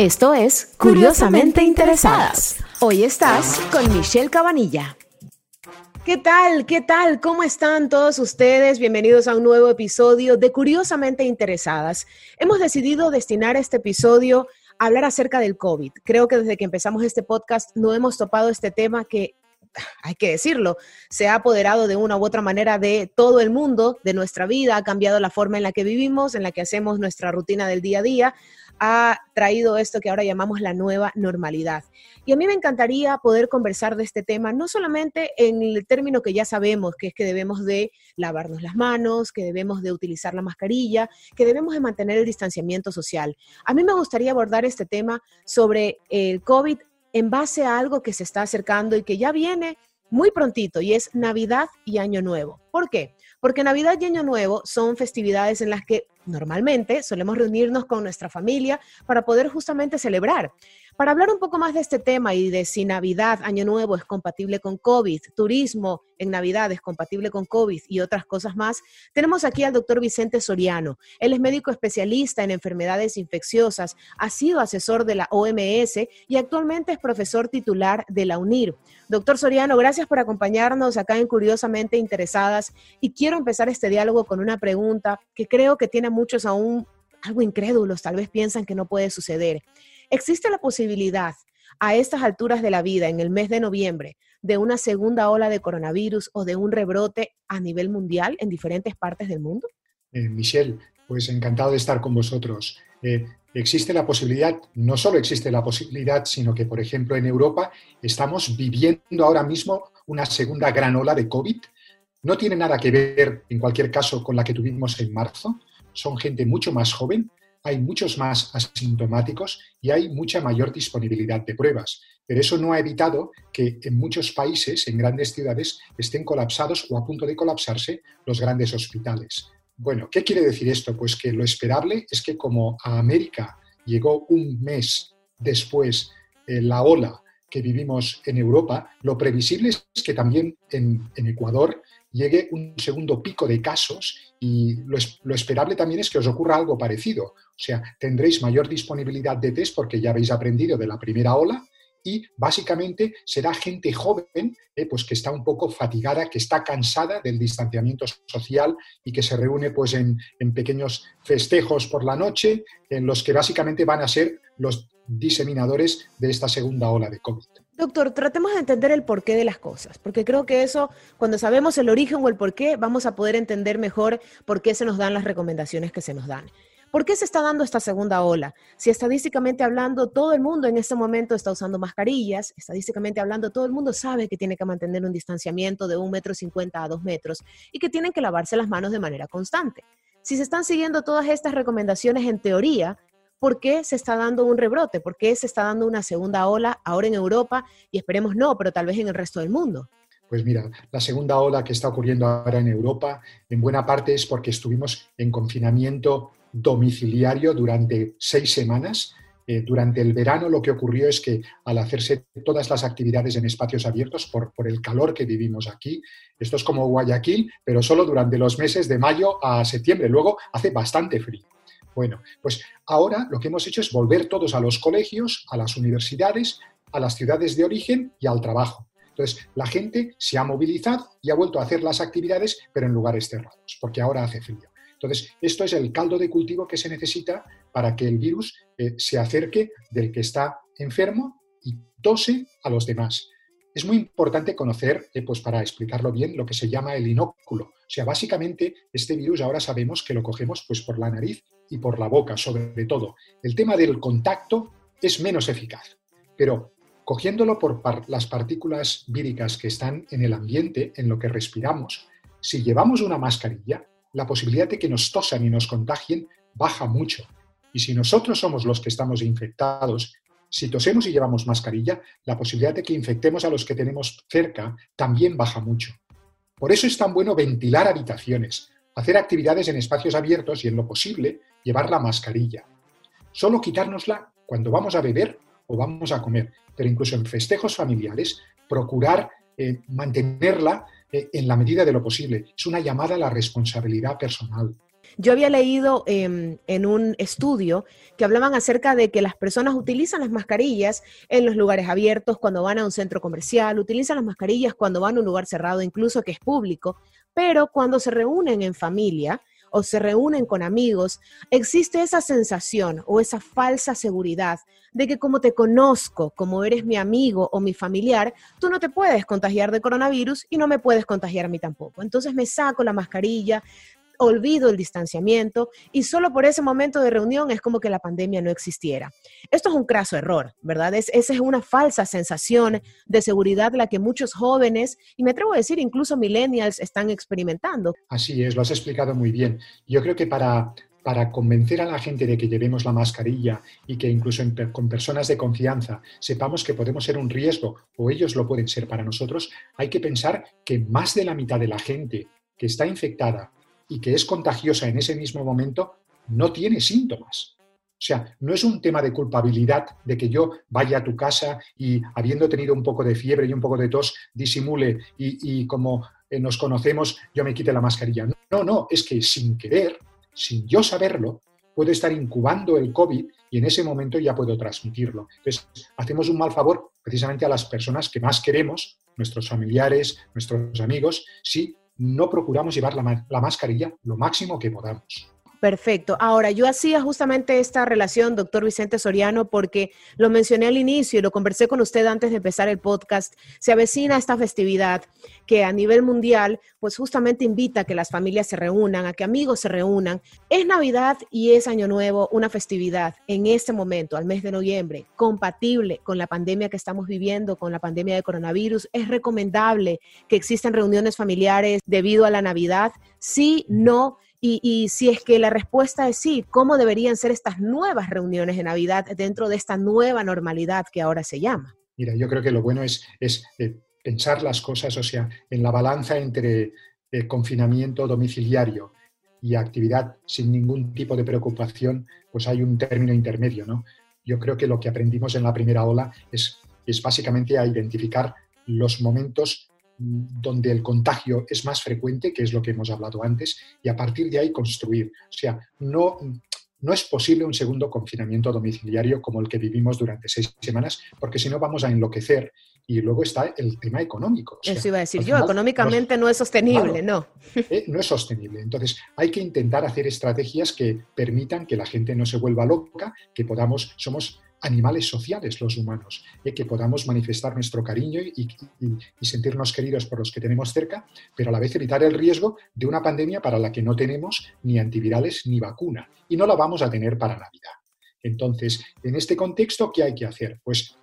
Esto es Curiosamente Interesadas. Hoy estás con Michelle Cabanilla. ¿Qué tal? ¿Qué tal? ¿Cómo están todos ustedes? Bienvenidos a un nuevo episodio de Curiosamente Interesadas. Hemos decidido destinar este episodio a hablar acerca del COVID. Creo que desde que empezamos este podcast no hemos topado este tema que hay que decirlo, se ha apoderado de una u otra manera de todo el mundo, de nuestra vida, ha cambiado la forma en la que vivimos, en la que hacemos nuestra rutina del día a día, ha traído esto que ahora llamamos la nueva normalidad. Y a mí me encantaría poder conversar de este tema, no solamente en el término que ya sabemos, que es que debemos de lavarnos las manos, que debemos de utilizar la mascarilla, que debemos de mantener el distanciamiento social. A mí me gustaría abordar este tema sobre el COVID en base a algo que se está acercando y que ya viene muy prontito y es Navidad y Año Nuevo. ¿Por qué? Porque Navidad y Año Nuevo son festividades en las que normalmente solemos reunirnos con nuestra familia para poder justamente celebrar. Para hablar un poco más de este tema y de si Navidad, Año Nuevo es compatible con COVID, turismo en Navidad es compatible con COVID y otras cosas más, tenemos aquí al doctor Vicente Soriano. Él es médico especialista en enfermedades infecciosas, ha sido asesor de la OMS y actualmente es profesor titular de la UNIR. Doctor Soriano, gracias por acompañarnos acá en Curiosamente Interesadas y quiero empezar este diálogo con una pregunta que creo que tiene muchos aún algo incrédulos, tal vez piensan que no puede suceder. ¿Existe la posibilidad a estas alturas de la vida, en el mes de noviembre, de una segunda ola de coronavirus o de un rebrote a nivel mundial en diferentes partes del mundo? Eh, Michelle, pues encantado de estar con vosotros. Eh, existe la posibilidad, no solo existe la posibilidad, sino que, por ejemplo, en Europa estamos viviendo ahora mismo una segunda gran ola de COVID. No tiene nada que ver, en cualquier caso, con la que tuvimos en marzo. Son gente mucho más joven, hay muchos más asintomáticos y hay mucha mayor disponibilidad de pruebas. Pero eso no ha evitado que en muchos países, en grandes ciudades, estén colapsados o a punto de colapsarse los grandes hospitales. Bueno, ¿qué quiere decir esto? Pues que lo esperable es que como a América llegó un mes después eh, la ola que vivimos en Europa, lo previsible es que también en, Ecuador llegue un segundo pico de casos y lo, lo, esperable también es que os ocurra algo parecido. O sea, tendréis mayor disponibilidad de test porque ya habéis aprendido de la primera ola y básicamente será gente joven eh, pues que está un poco fatigada, que está cansada del distanciamiento social y que se reúne pues en, en pequeños festejos por la noche en los que básicamente van a ser los diseminadores de esta segunda ola de COVID. Doctor, tratemos de entender el porqué de las cosas, porque creo que eso, cuando sabemos el origen o el porqué, vamos a poder entender mejor por qué se nos dan las recomendaciones que se nos dan. ¿Por qué se está dando esta segunda ola? Si estadísticamente hablando, todo el mundo en este momento está usando mascarillas, estadísticamente hablando, todo el mundo sabe que tiene que mantener un distanciamiento de un metro cincuenta a dos metros y que tienen que lavarse las manos de manera constante. Si se están siguiendo todas estas recomendaciones en teoría, por qué se está dando un rebrote, por qué se está dando una segunda ola ahora en Europa y esperemos no, pero tal vez en el resto del mundo. Pues mira, la segunda ola que está ocurriendo ahora en Europa, en buena parte es porque estuvimos en confinamiento domiciliario durante seis semanas. Eh, durante el verano lo que ocurrió es que al hacerse todas las actividades en espacios abiertos por, por el calor que vivimos aquí, esto es como Guayaquil, pero solo durante los meses de mayo a septiembre, luego hace bastante frío. Bueno, pues ahora lo que hemos hecho es volver todos a los colegios, a las universidades, a las ciudades de origen y al trabajo. Entonces, la gente se ha movilizado y ha vuelto a hacer las actividades, pero en lugares cerrados, porque ahora hace frío. Entonces, esto es el caldo de cultivo que se necesita para que el virus eh, se acerque del que está enfermo y tose a los demás. Es muy importante conocer, eh, pues para explicarlo bien, lo que se llama el inóculo. O sea, básicamente este virus ahora sabemos que lo cogemos pues, por la nariz y por la boca, sobre todo. El tema del contacto es menos eficaz, pero cogiéndolo por las partículas víricas que están en el ambiente, en lo que respiramos, si llevamos una mascarilla, la posibilidad de que nos tosan y nos contagien baja mucho. Y si nosotros somos los que estamos infectados, si tosemos y llevamos mascarilla, la posibilidad de que infectemos a los que tenemos cerca también baja mucho. Por eso es tan bueno ventilar habitaciones, hacer actividades en espacios abiertos y, en lo posible, llevar la mascarilla. Solo quitárnosla cuando vamos a beber o vamos a comer, pero incluso en festejos familiares, procurar eh, mantenerla eh, en la medida de lo posible. Es una llamada a la responsabilidad personal. Yo había leído em, en un estudio que hablaban acerca de que las personas utilizan las mascarillas en los lugares abiertos, cuando van a un centro comercial, utilizan las mascarillas cuando van a un lugar cerrado, incluso que es público, pero cuando se reúnen en familia, o se reúnen con amigos, existe esa sensación o esa falsa seguridad de que como te conozco, como eres mi amigo o mi familiar, tú no te puedes contagiar de coronavirus y no me puedes contagiar a mí tampoco. Entonces me saco la mascarilla, olvido el distanciamiento y solo por ese momento de reunión es como que la pandemia no existiera. Esto es un craso error, ¿verdad? Es, esa es una falsa sensación de seguridad la que muchos jóvenes, y me atrevo a decir incluso millennials, están experimentando. Así es, lo has explicado muy bien. Yo creo que para, para convencer a la gente de que llevemos la mascarilla y que incluso con personas de confianza sepamos que podemos ser un riesgo o ellos lo pueden ser para nosotros, hay que pensar que más de la mitad de la gente que está infectada y que es contagiosa en ese mismo momento, no tiene síntomas. O sea, no es un tema de culpabilidad de que yo vaya a tu casa y habiendo tenido un poco de fiebre y un poco de tos, disimule y, como eh, nos conocemos, yo me quite la mascarilla. No, no, es que sin querer, sin yo saberlo, puedo estar incubando el COVID y en ese momento ya puedo transmitirlo. Entonces, hacemos un mal favor precisamente a las personas que más queremos, nuestros familiares, nuestros amigos, si no procuramos llevar la, mascarilla lo máximo que podamos. Perfecto. Ahora, yo hacía justamente esta relación, doctor Vicente Soriano, porque lo mencioné al inicio y lo conversé con usted antes de empezar el podcast. Se avecina esta festividad que a nivel mundial, pues justamente invita a que las familias se reúnan, a que amigos se reúnan. Es Navidad y es Año Nuevo una festividad en este momento, al mes de noviembre, compatible con la pandemia que estamos viviendo, con la pandemia de coronavirus. Es recomendable que existan reuniones familiares debido a la Navidad. Sí, no y, si es que la respuesta es sí, ¿cómo deberían ser estas nuevas reuniones de Navidad dentro de esta nueva normalidad que ahora se llama? Mira, yo creo que lo bueno es, eh, pensar las cosas, o sea, en la balanza entre el confinamiento domiciliario y actividad sin ningún tipo de preocupación, pues hay un término intermedio, ¿no? Yo creo que lo que aprendimos en la primera ola es, es básicamente a identificar los momentos donde el contagio es más frecuente, que es lo que hemos hablado antes, y a partir de ahí construir. O sea, no, no es posible un segundo confinamiento domiciliario como el que vivimos durante seis semanas, porque si no vamos a enloquecer. Y luego está el tema económico. Eso iba a decir yo, económicamente no es, sostenible, ¿no? Eh, no es sostenible. Entonces, hay que intentar hacer estrategias que permitan que la gente no se vuelva loca, que podamos, somos animales sociales los humanos, y que podamos manifestar nuestro cariño y, sentirnos queridos por los que tenemos cerca, pero a la vez evitar el riesgo de una pandemia para la que no tenemos ni antivirales ni vacuna, y no la vamos a tener para Navidad. Entonces, en este contexto, ¿qué hay que hacer? Pues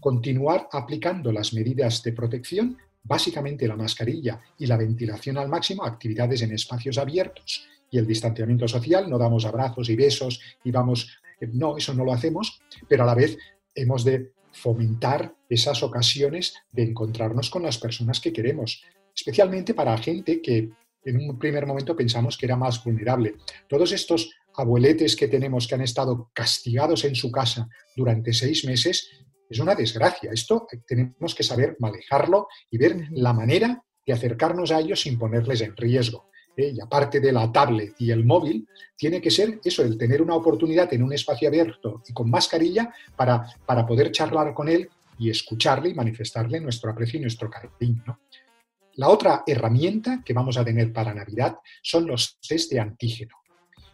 continuar aplicando las medidas de protección, básicamente la mascarilla y la ventilación al máximo, actividades en espacios abiertos y el distanciamiento social, no damos abrazos y besos y vamos no, eso no lo hacemos, pero a la vez hemos de fomentar esas ocasiones de encontrarnos con las personas que queremos, especialmente para gente que en un primer momento pensamos que era más vulnerable. Todos estos abueletes que tenemos que han estado castigados en su casa durante seis meses, es una desgracia. Esto tenemos que saber manejarlo y ver la manera de acercarnos a ellos sin ponerles en riesgo. ¿Eh? y aparte de la tablet y el móvil, tiene que ser eso, el tener una oportunidad en un espacio abierto y con mascarilla para, para poder charlar con él y escucharle y manifestarle nuestro aprecio y nuestro cariño. La otra herramienta que vamos a tener para Navidad son los test de antígeno.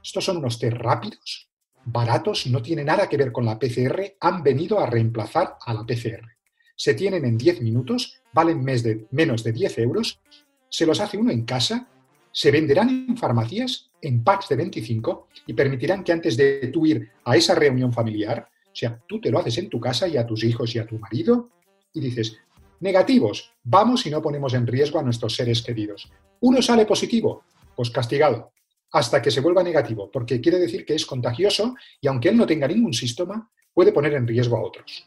Estos son unos test rápidos, baratos, no tienen nada que ver con la PCR, han venido a reemplazar a la PCR. Se tienen en 10 minutos, valen menos de 10 euros, se los hace uno en casa se venderán en farmacias en packs de 25 y permitirán que antes de tú ir a esa reunión familiar, o sea, tú te lo haces en tu casa y a tus hijos y a tu marido y dices, negativos, vamos y no ponemos en riesgo a nuestros seres queridos. Uno sale positivo, pues castigado. hasta que se vuelva negativo, porque quiere decir que es contagioso y aunque él no tenga ningún síntoma, puede poner en riesgo a otros.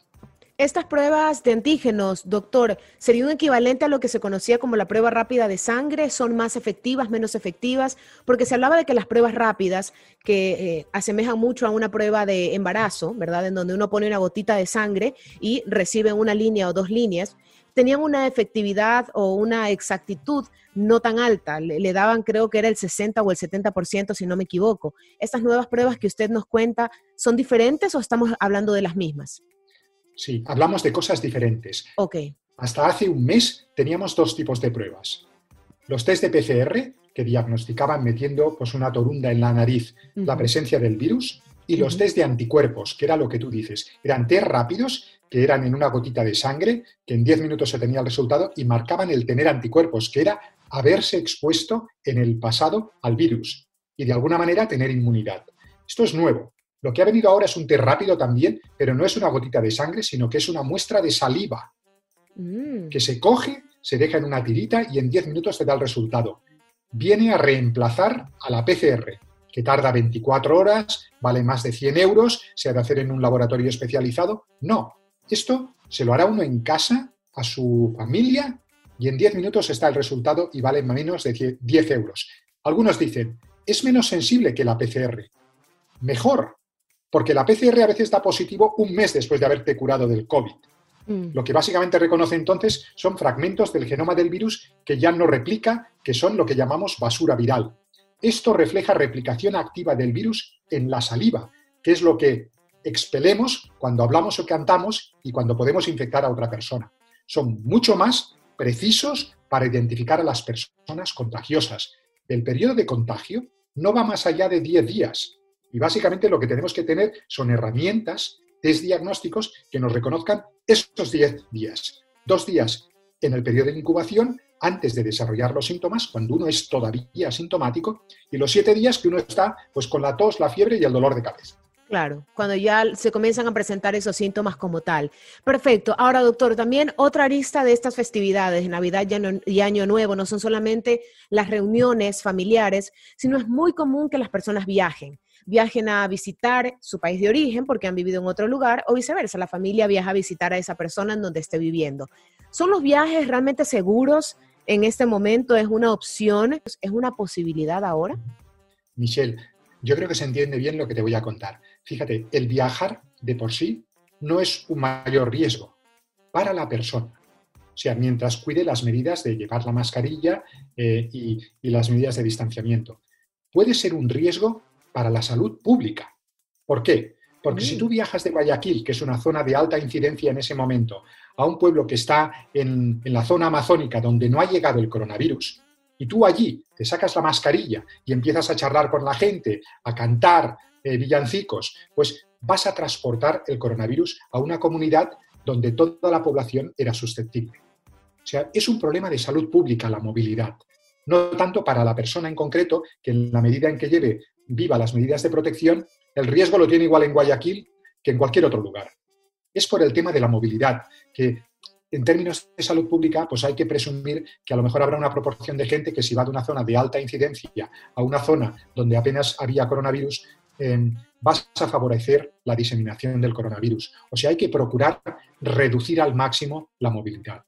Estas pruebas de antígenos, doctor, ¿sería un equivalente a lo que se conocía como la prueba rápida de sangre? ¿Son más efectivas, menos efectivas? Porque se hablaba de que las pruebas rápidas, que eh, asemejan mucho a una prueba de embarazo, ¿verdad? En donde uno pone una gotita de sangre y recibe una línea o dos líneas, tenían una efectividad o una exactitud no tan alta. Le, le, daban, creo que era el 60 o el 70%, si no me equivoco. ¿Estas nuevas pruebas que usted nos cuenta son diferentes o estamos hablando de las mismas? Sí, hablamos de cosas diferentes. Ok. Hasta hace un mes teníamos dos tipos de pruebas. Los test de PCR, que diagnosticaban metiendo pues, una torunda en la nariz uh -huh. la presencia del virus, y los uh -huh. test de anticuerpos, que era lo que tú dices. Eran test rápidos, que eran en una gotita de sangre, que en 10 minutos se tenía el resultado, y marcaban el tener anticuerpos, que era haberse expuesto en el pasado al virus y de alguna manera tener inmunidad. Esto es nuevo. Lo que ha venido ahora es un té rápido también, pero no es una gotita de sangre, sino que es una muestra de saliva mm. que se coge, se deja en una tirita y en 10 minutos te da el resultado. Viene a reemplazar a la PCR, que tarda 24 horas, vale más de 100 euros, se ha de hacer en un laboratorio especializado. No, esto se lo hará uno en casa, a su familia, y en 10 minutos está el resultado y vale menos de 10 euros. Algunos dicen, es menos sensible que la PCR. Mejor, porque la PCR a veces da positivo un mes después de haberte curado del COVID. Mm. Lo que básicamente reconoce entonces son fragmentos del genoma del virus que ya no replica, que son lo que llamamos basura viral. Esto refleja replicación activa del virus en la saliva, que es lo que expelemos cuando hablamos o cantamos y cuando podemos infectar a otra persona. Son mucho más precisos para identificar a las personas contagiosas. El periodo de contagio no va más allá de 10 días, y básicamente lo que tenemos que tener son herramientas, test diagnósticos que nos reconozcan estos 10 días. Dos días en el periodo de incubación antes de desarrollar los síntomas, cuando uno es todavía asintomático, y los siete días que uno está pues, con la tos, la fiebre y el dolor de cabeza. Claro, cuando ya se comienzan a presentar esos síntomas como tal. Perfecto. Ahora, doctor, también otra arista de estas festividades, Navidad y Año Nuevo, no son solamente las reuniones familiares, sino es muy común que las personas viajen viajen a visitar su país de origen porque han vivido en otro lugar o viceversa, la familia viaja a visitar a esa persona en donde esté viviendo. ¿Son los viajes realmente seguros en este momento? ¿Es una opción? ¿Es una posibilidad ahora? Michelle, yo creo que se entiende bien lo que te voy a contar. Fíjate, el viajar de por sí no es un mayor riesgo para la persona. O sea, mientras cuide las medidas de llevar la mascarilla eh, y, y las medidas de distanciamiento. Puede ser un riesgo para la salud pública. ¿Por qué? Porque mm. si tú viajas de Guayaquil, que es una zona de alta incidencia en ese momento, a un pueblo que está en, en, la zona amazónica donde no ha llegado el coronavirus, y tú allí te sacas la mascarilla y empiezas a charlar con la gente, a cantar eh, villancicos, pues vas a transportar el coronavirus a una comunidad donde toda la población era susceptible. O sea, es un problema de salud pública la movilidad no tanto para la persona en concreto, que en la medida en que lleve viva las medidas de protección, el riesgo lo tiene igual en Guayaquil que en cualquier otro lugar. Es por el tema de la movilidad, que en términos de salud pública, pues hay que presumir que a lo mejor habrá una proporción de gente que si va de una zona de alta incidencia a una zona donde apenas había coronavirus, eh, vas a favorecer la diseminación del coronavirus. O sea, hay que procurar reducir al máximo la movilidad.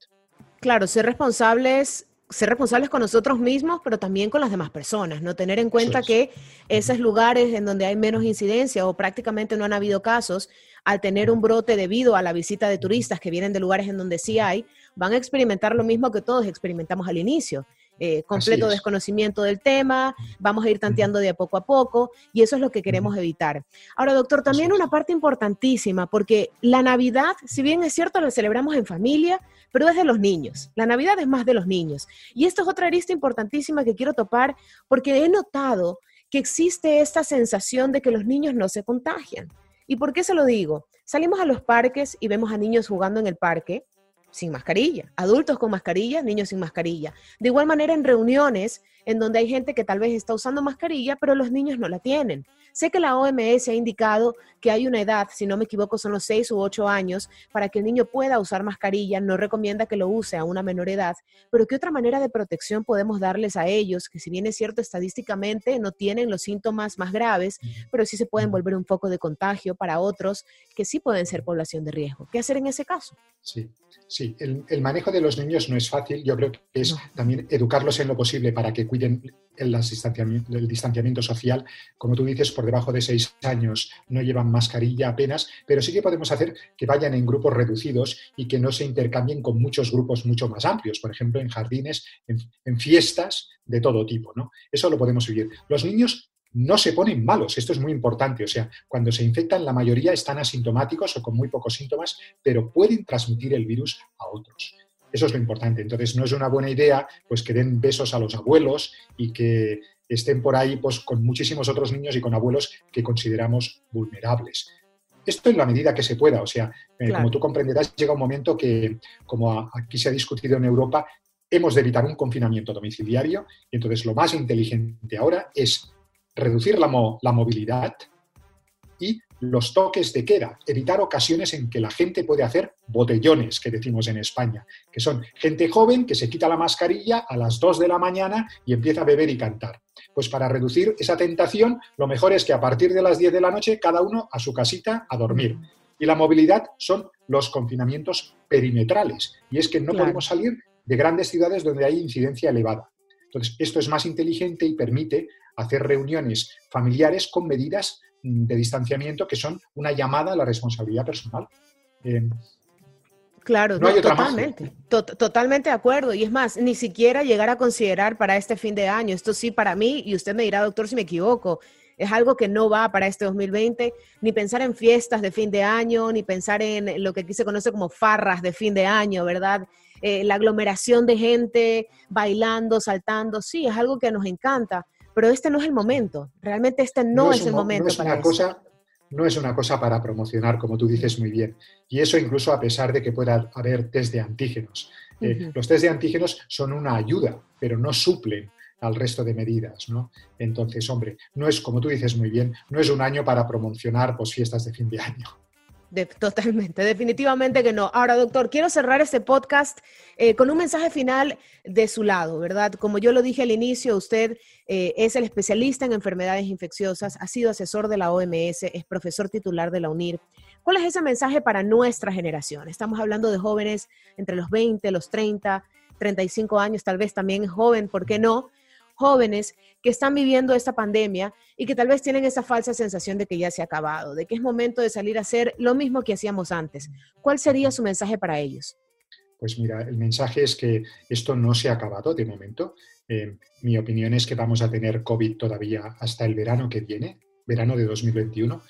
Claro, ser responsables ser responsables con nosotros mismos, pero también con las demás personas, ¿no? Tener en cuenta que esos lugares en donde hay menos incidencia o prácticamente no han habido casos, al tener un brote debido a la visita de turistas que vienen de lugares en donde sí hay, van a experimentar lo mismo que todos experimentamos al inicio. Eh, completo desconocimiento del tema, vamos a ir tanteando de a poco a poco y eso es lo que queremos evitar. Ahora, doctor, también una parte importantísima, porque la Navidad, si bien es cierto, la celebramos en familia, pero es de los niños. La Navidad es más de los niños. Y esto es otra arista importantísima que quiero topar porque he notado que existe esta sensación de que los niños no se contagian. ¿Y por qué se lo digo? Salimos a los parques y vemos a niños jugando en el parque sin mascarilla, adultos con mascarilla, niños sin mascarilla. De igual manera en reuniones en donde hay gente que tal vez está usando mascarilla, pero los niños no la tienen. Sé que la OMS ha indicado que hay una edad, si no me equivoco, son los 6 u 8 años, para que el niño pueda usar mascarilla. No recomienda que lo use a una menor edad, pero ¿qué otra manera de protección podemos darles a ellos, que si bien es cierto estadísticamente no tienen los síntomas más graves, pero sí se pueden volver un foco de contagio para otros que sí pueden ser población de riesgo? ¿Qué hacer en ese caso? Sí, sí. El, manejo de los niños no es fácil. Yo creo que es también educarlos en lo posible para que cuiden el distanciamiento, el distanciamiento social. Como tú dices, por debajo de seis años no llevan mascarilla apenas, pero sí que podemos hacer que vayan en grupos reducidos y que no se intercambien con muchos grupos mucho más amplios, por ejemplo, en jardines, en, fiestas de todo tipo. ¿no? Eso lo podemos vivir. Los niños no se ponen malos, esto es muy importante, o sea, cuando se infectan la mayoría están asintomáticos o con muy pocos síntomas, pero pueden transmitir el virus a otros. Eso es lo importante. Entonces, no es una buena idea pues que den besos a los abuelos y que estén por ahí pues, con muchísimos otros niños y con abuelos que consideramos vulnerables. Esto en la medida que se pueda, o sea, eh, como tú comprenderás, llega un momento que, como aquí se ha discutido en Europa, hemos de evitar un confinamiento domiciliario y entonces lo más inteligente ahora es reducir la, la movilidad y los toques de queda, evitar ocasiones en que la gente puede hacer botellones, que decimos en España, que son gente joven que se quita la mascarilla a las 2 de la mañana y empieza a beber y cantar. Pues para reducir esa tentación, lo mejor es que a partir de las 10 de la noche cada uno a su casita a dormir. Y la movilidad son los confinamientos perimetrales. Y es que no podemos salir de grandes ciudades donde hay incidencia elevada. Entonces, esto es más inteligente y permite hacer reuniones familiares con medidas de distanciamiento que son una llamada a la responsabilidad personal. Eh, claro, totalmente, totalmente de acuerdo. Y es más, ni siquiera llegar a considerar para este fin de año, esto sí para mí, y usted me dirá, doctor, si me equivoco, es algo que no va para este 2020, ni pensar en fiestas de fin de año, ni pensar en lo que aquí se conoce como farras de fin de año, ¿verdad? Eh, la aglomeración de gente bailando, saltando, sí, es algo que nos encanta, pero este no es el momento, realmente este no, es, el momento no es para una cosa, No es una cosa para promocionar, como tú dices muy bien, y eso incluso a pesar de que pueda haber test de antígenos. Eh, los test de antígenos son una ayuda, pero no suplen al resto de medidas, ¿no? Entonces, hombre, no es, como tú dices muy bien, no es un año para promocionar pues, fiestas de fin de año totalmente, definitivamente que no. Ahora, doctor, quiero cerrar este podcast eh, con un mensaje final de su lado, ¿verdad? Como yo lo dije al inicio, usted eh, es el especialista en enfermedades infecciosas, ha sido asesor de la OMS, es profesor titular de la UNIR. ¿Cuál es ese mensaje para nuestra generación? Estamos hablando de jóvenes entre los 20, los 30, 35 años, tal vez también joven, ¿por qué no? Jóvenes que están viviendo esta pandemia y que tal vez tienen esa falsa sensación de que ya se ha acabado, de que es momento de salir a hacer lo mismo que hacíamos antes. ¿Cuál sería su mensaje para ellos? Pues mira, el mensaje es que esto no se ha acabado de momento. Eh, mi opinión es que vamos a tener COVID todavía hasta el verano que viene, verano de 2021.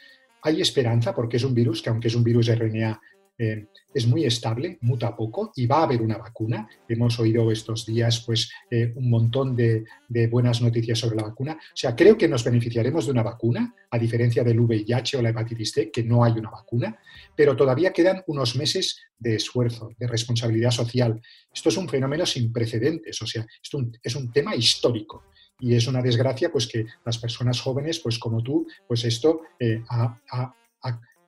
Hay esperanza porque es un virus que aunque es un virus RNA eh, es muy estable, muta poco y va a haber una vacuna. Hemos oído estos días pues, eh, un montón de, buenas noticias sobre la vacuna. O sea, creo que nos beneficiaremos de una vacuna, a diferencia del VIH o la hepatitis C, que no hay una vacuna, pero todavía quedan unos meses de esfuerzo, de responsabilidad social. Esto es un fenómeno sin precedentes, o sea, esto es un tema histórico y es una desgracia pues que las personas jóvenes pues como tú pues esto eh, ha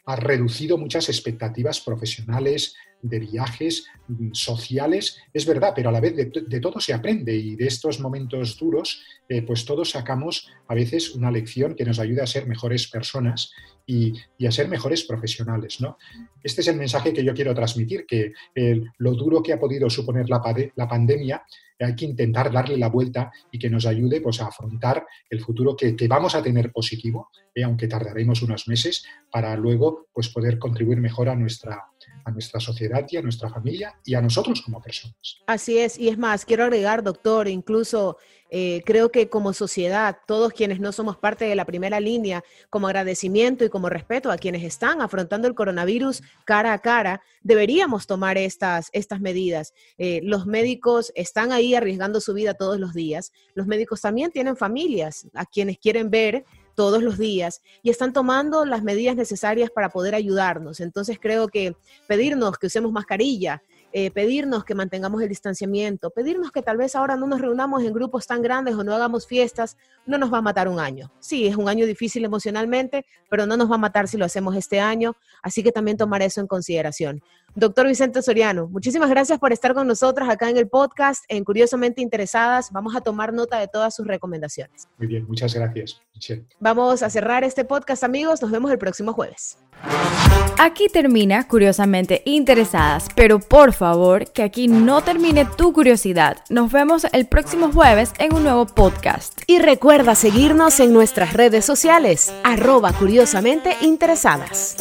reducido muchas expectativas profesionales, de viajes, mm, sociales, es verdad, pero a la vez de, todo se aprende y de estos momentos duros, eh, pues todos sacamos a veces una lección que nos ayuda a ser mejores personas y, a ser mejores profesionales. ¿no? Este es el mensaje que yo quiero transmitir, que lo duro que ha podido suponer la, la pandemia hay que intentar darle la vuelta y que nos ayude pues, a afrontar el futuro que, vamos a tener positivo, eh, aunque tardaremos unos meses, para luego pues, poder contribuir mejor a nuestra, a nuestra sociedad y a nuestra familia y a nosotros como personas. Así es, y es más, quiero agregar, doctor, incluso eh, creo que como sociedad, todos quienes no somos parte de la primera línea, como agradecimiento y como respeto a quienes están afrontando el coronavirus cara a cara, deberíamos tomar estas, estas medidas. Eh, los médicos están ahí arriesgando su vida todos los días. Los médicos también tienen familias a quienes quieren ver todos los días y están tomando las medidas necesarias para poder ayudarnos. Entonces creo que pedirnos que usemos mascarilla, eh, pedirnos que mantengamos el distanciamiento, pedirnos que tal vez ahora no nos reunamos en grupos tan grandes o no hagamos fiestas, no nos va a matar un año. Sí, es un año difícil emocionalmente, pero no nos va a matar si lo hacemos este año, así que también tomar eso en consideración. Doctor Vicente Soriano, muchísimas gracias por estar con nosotros acá en el podcast, en Curiosamente Interesadas. Vamos a tomar nota de todas sus recomendaciones. Muy bien, muchas gracias. Michelle. Vamos a cerrar este podcast, amigos. Nos vemos el próximo jueves. Aquí termina Curiosamente Interesadas, pero por favor que aquí no termine tu curiosidad. Nos vemos el próximo jueves en un nuevo podcast. Y recuerda seguirnos en nuestras redes sociales, arroba curiosamente interesadas.